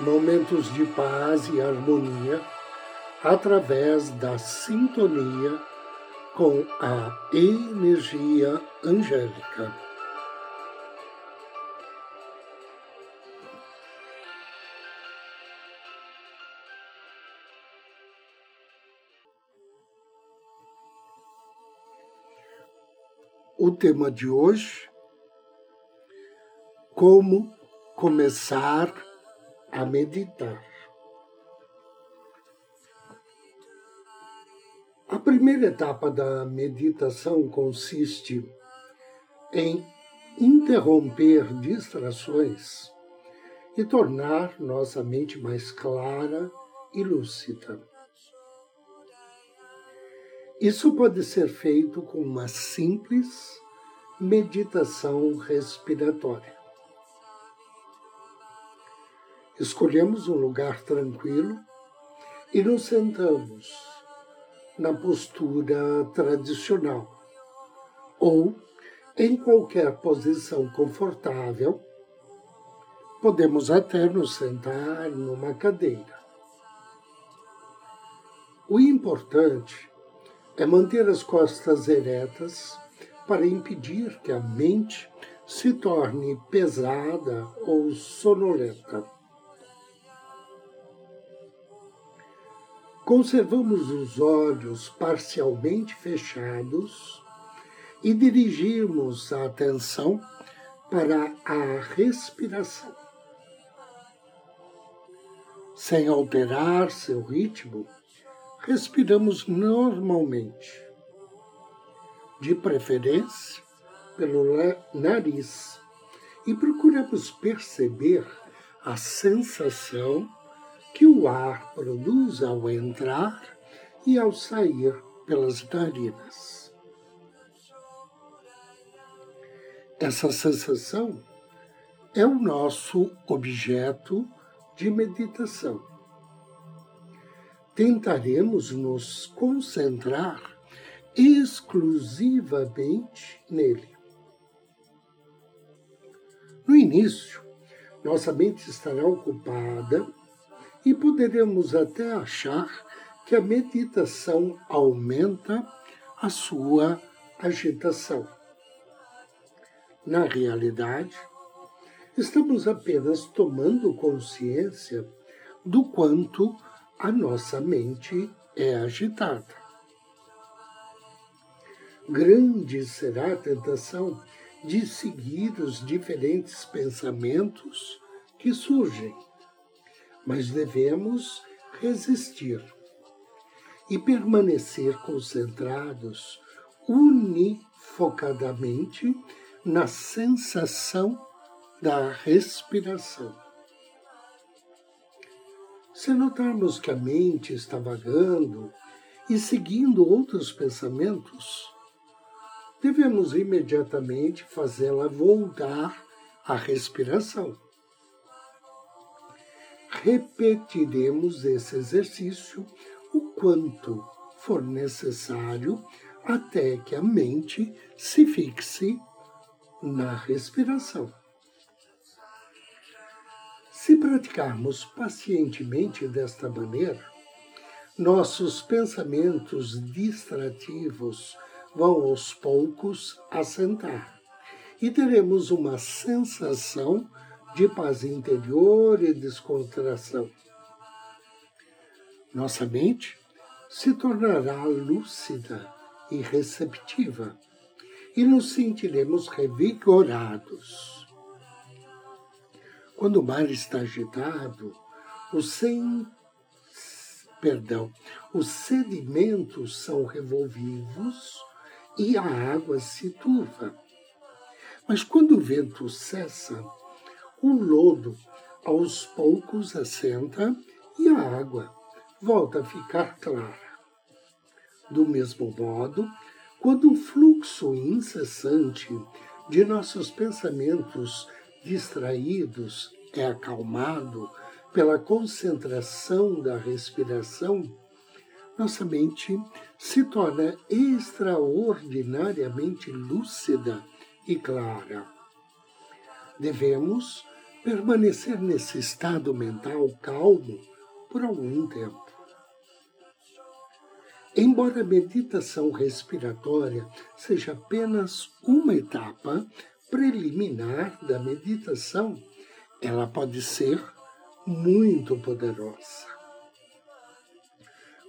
momentos de paz e harmonia através da sintonia com a energia angélica. O tema de hoje: como começar a meditar. A primeira etapa da meditação consiste em interromper distrações e tornar nossa mente mais clara e lúcida. Isso pode ser feito com uma simples meditação respiratória. Escolhemos um lugar tranquilo e nos sentamos na postura tradicional ou em qualquer posição confortável. Podemos até nos sentar numa cadeira. O importante é manter as costas eretas para impedir que a mente se torne pesada ou sonolenta. Conservamos os olhos parcialmente fechados e dirigimos a atenção para a respiração. Sem alterar seu ritmo, respiramos normalmente, de preferência pelo nariz, e procuramos perceber a sensação que o ar produz ao entrar e ao sair pelas narinas. Essa sensação é o nosso objeto de meditação. Tentaremos nos concentrar exclusivamente nele. No início, nossa mente estará ocupada e poderemos até achar que a meditação aumenta a sua agitação. Na realidade, estamos apenas tomando consciência do quanto a nossa mente é agitada. Grande será a tentação de seguir os diferentes pensamentos que surgem mas devemos resistir e permanecer concentrados unifocadamente na sensação da respiração. Se notarmos que a mente está vagando e seguindo outros pensamentos, devemos imediatamente fazê-la voltar à respiração repetiremos esse exercício o quanto for necessário até que a mente se fixe na respiração. Se praticarmos pacientemente desta maneira, nossos pensamentos distrativos vão aos poucos assentar e teremos uma sensação de paz interior e descontração. Nossa mente se tornará lúcida e receptiva e nos sentiremos revigorados. Quando o mar está agitado, sem perdão, os sedimentos são revolvidos e a água se turva. Mas quando o vento cessa, o lodo aos poucos assenta e a água volta a ficar clara. Do mesmo modo, quando o fluxo incessante de nossos pensamentos distraídos é acalmado pela concentração da respiração, nossa mente se torna extraordinariamente lúcida e clara. Devemos permanecer nesse estado mental calmo por algum tempo. Embora a meditação respiratória seja apenas uma etapa preliminar da meditação, ela pode ser muito poderosa.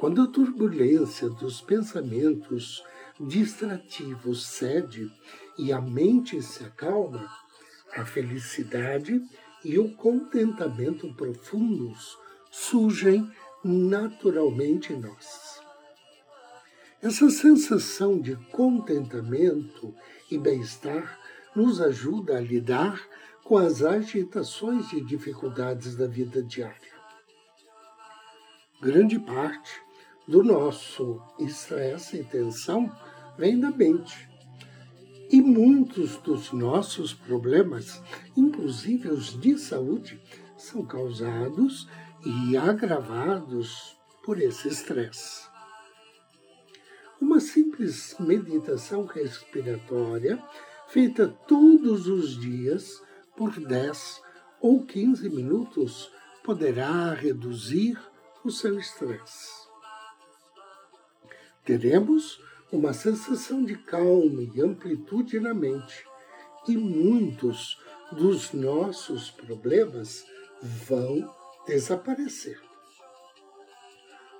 Quando a turbulência dos pensamentos distrativos cede e a mente se acalma, a felicidade e o contentamento profundos surgem naturalmente em nós. Essa sensação de contentamento e bem-estar nos ajuda a lidar com as agitações e dificuldades da vida diária. Grande parte do nosso estresse e tensão vem da mente. E muitos dos nossos problemas, inclusive os de saúde, são causados e agravados por esse estresse. Uma simples meditação respiratória, feita todos os dias por 10 ou 15 minutos, poderá reduzir o seu estresse. Teremos uma sensação de calma e amplitude na mente, e muitos dos nossos problemas vão desaparecer.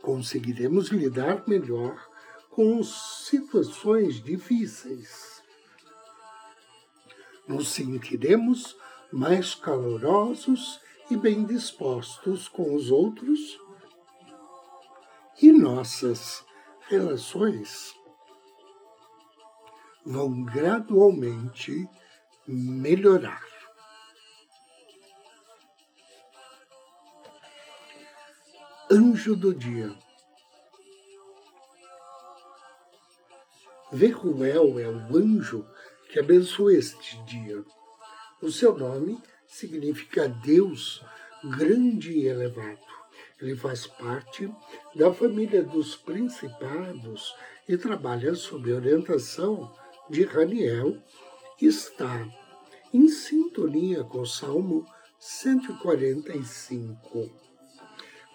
Conseguiremos lidar melhor com situações difíceis. Nos sentiremos mais calorosos e bem dispostos com os outros e nossas relações vão gradualmente melhorar. Anjo do Dia Verruel é o anjo que abençoa este dia. O seu nome significa Deus grande e elevado. Ele faz parte da família dos principados e trabalha sob orientação de Raniel. Está em sintonia com o Salmo 145.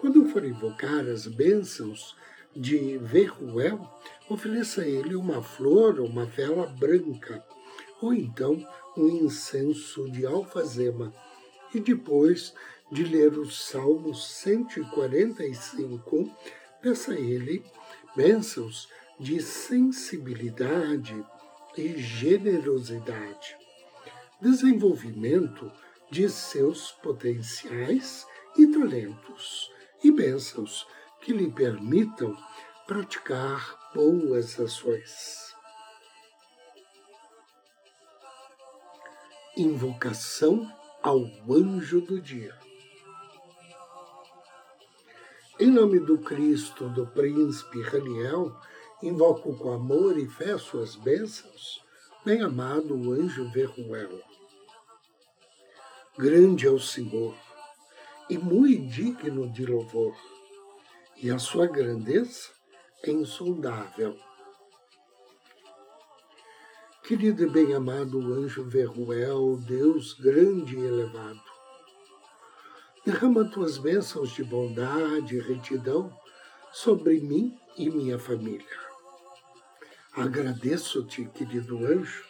Quando for invocar as bênçãos de Verruel, ofereça a ele uma flor ou uma vela branca, ou então um incenso de alfazema, e depois de ler o Salmo 145, peça a ele bênçãos de sensibilidade e generosidade, desenvolvimento de seus potenciais e talentos, e bênçãos que lhe permitam praticar boas ações. Invocação ao anjo do dia. Em nome do Cristo, do príncipe Raniel, invoco com amor e fé suas bênçãos, bem amado anjo Verruel. Grande é o Senhor e muito digno de louvor, e a sua grandeza é insondável. Querido e bem-amado anjo Verruel, Deus grande e elevado, derrama tuas bênçãos de bondade e retidão sobre mim e minha família. Agradeço-te, querido anjo,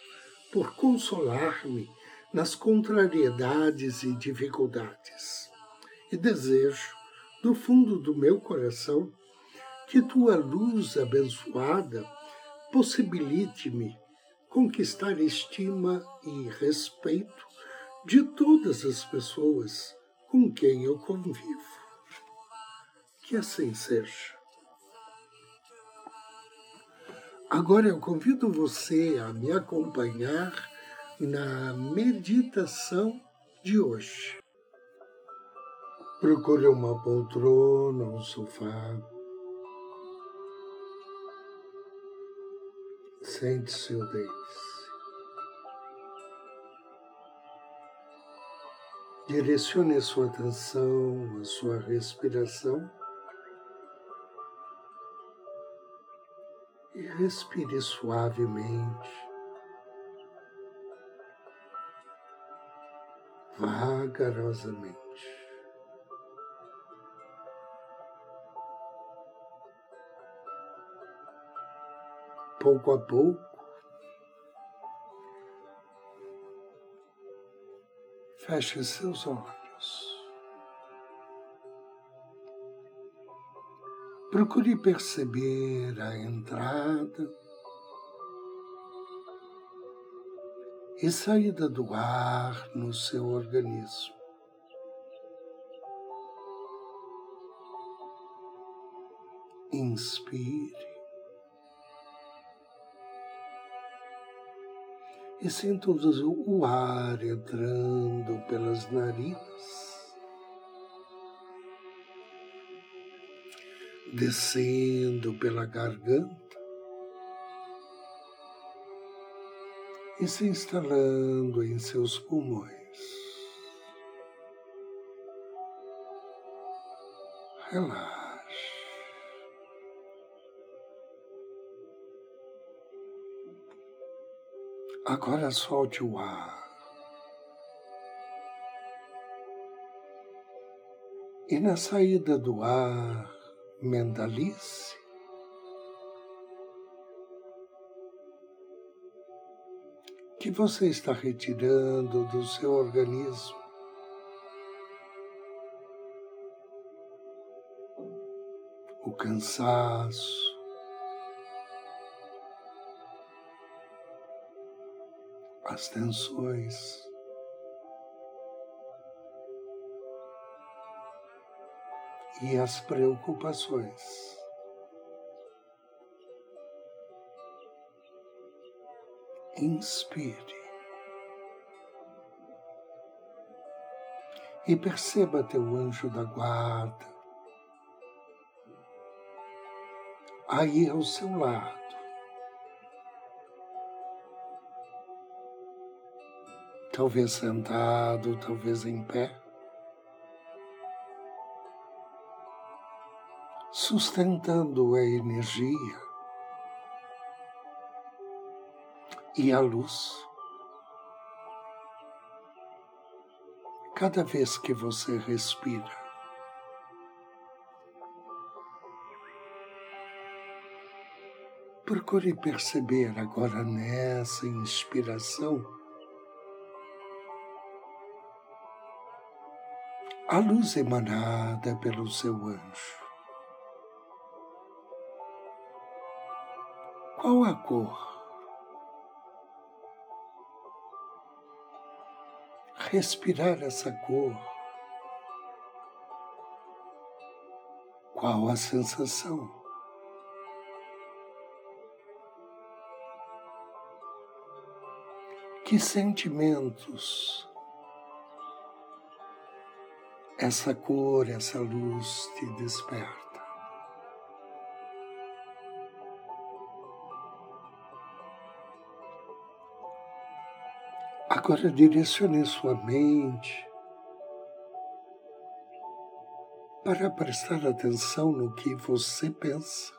por consolar-me nas contrariedades e dificuldades, e desejo, do fundo do meu coração, que tua luz abençoada possibilite-me conquistar estima e respeito de todas as pessoas com quem eu convivo. Que assim seja. Agora eu convido você a me acompanhar na meditação de hoje. Procure uma poltrona, um sofá. Sente-se ou deite-se. Direcione sua atenção, a sua respiração e respire suavemente, vagarosamente. pouco a pouco, feche seus olhos. Procure perceber a entrada e saída do ar no seu organismo. Inspire. e sintam o ar entrando pelas narinas, descendo pela garganta e se instalando em seus pulmões. Relaxa. Agora solte o ar. E na saída do ar, mentalize que você está retirando do seu organismo? O cansaço, as tensões. E as preocupações. Inspire. E perceba teu anjo da guarda aí ao seu lado. talvez sentado, talvez em pé, sustentando a energia e a luz. Cada vez que você respira, procure perceber agora nessa inspiração a luz emanada pelo seu anjo. Qual a cor? Respirar essa cor. Qual a sensação? Que sentimentos essa cor, essa luz te desperta. Agora direcione sua mente para prestar atenção no que você pensa.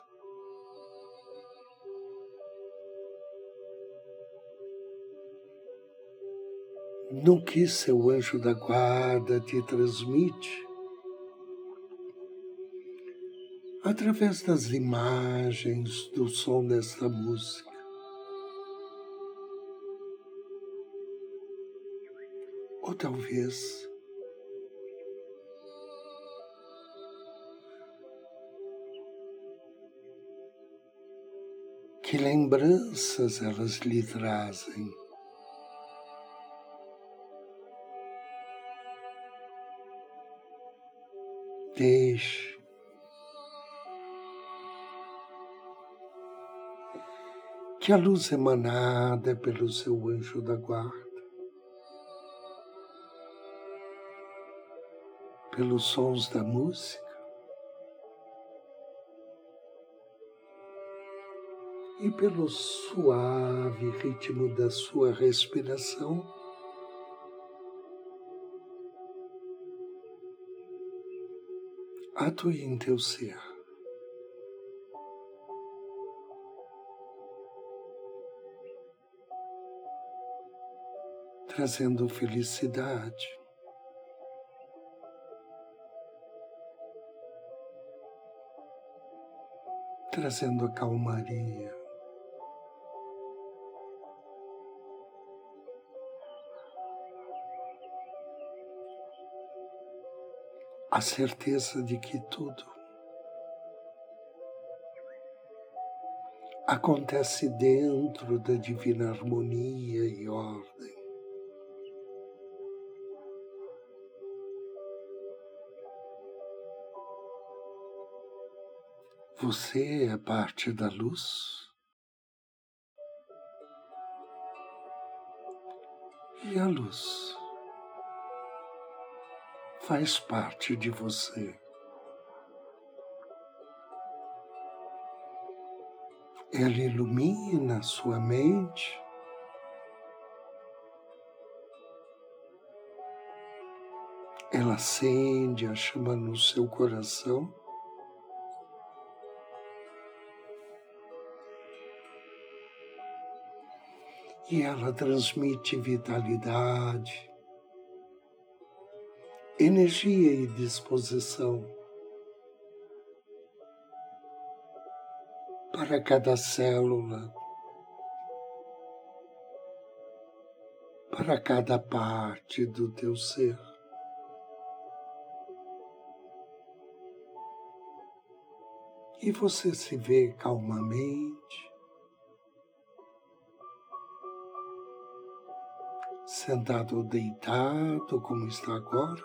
no que seu anjo da guarda te transmite através das imagens do som desta música. Ou talvez que lembranças elas lhe trazem. Deixe. Que a luz emanada pelo seu anjo da guarda, pelos sons da música e pelo suave ritmo da sua respiração. Atue em teu ser. Trazendo felicidade, trazendo a calmaria. A certeza de que tudo acontece dentro da divina harmonia e ordem. Você é parte da luz. E a luz faz parte de você. Ela ilumina sua mente. Ela acende a chama no seu coração. E ela transmite vitalidade, energia e disposição para cada célula, para cada parte do teu ser. E você se vê calmamente, sentado ou deitado, como está agora,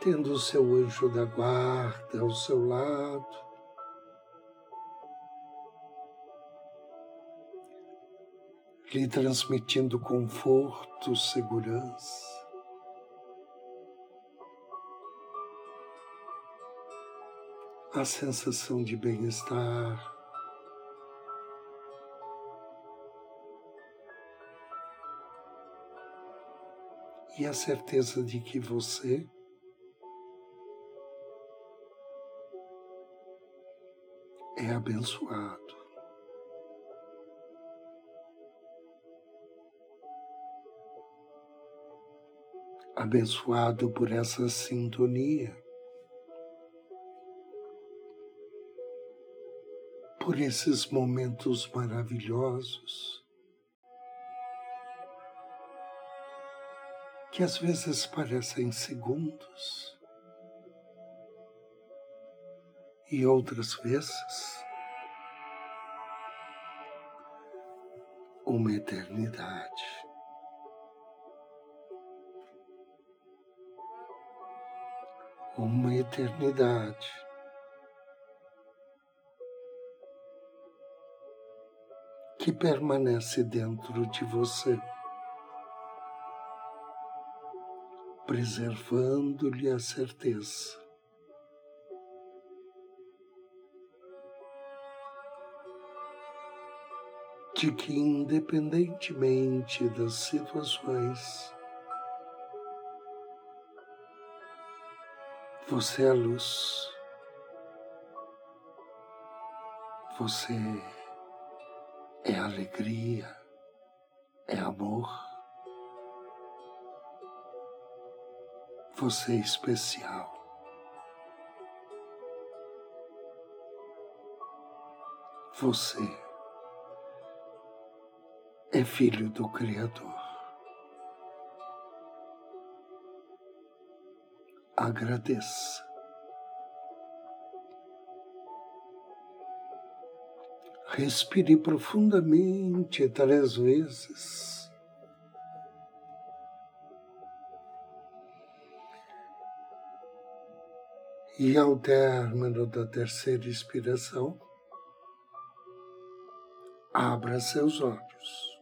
tendo o seu anjo da guarda ao seu lado, lhe transmitindo conforto, segurança. A sensação de bem-estar, e a certeza de que você é abençoado. Abençoado por essa sintonia, por esses momentos maravilhosos que às vezes parecem segundos e outras vezes uma eternidade. Uma eternidade. Que permanece dentro de você. Preservando-lhe a certeza de que, independentemente das situações, você é luz, você é alegria, é amor. Você é especial. Você é filho do Criador. Agradeça. Respire profundamente três vezes. E ao término da terceira inspiração, abra seus olhos.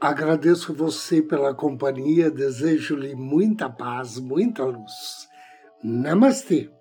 Agradeço você pela companhia, desejo-lhe muita paz, muita luz. Namastê!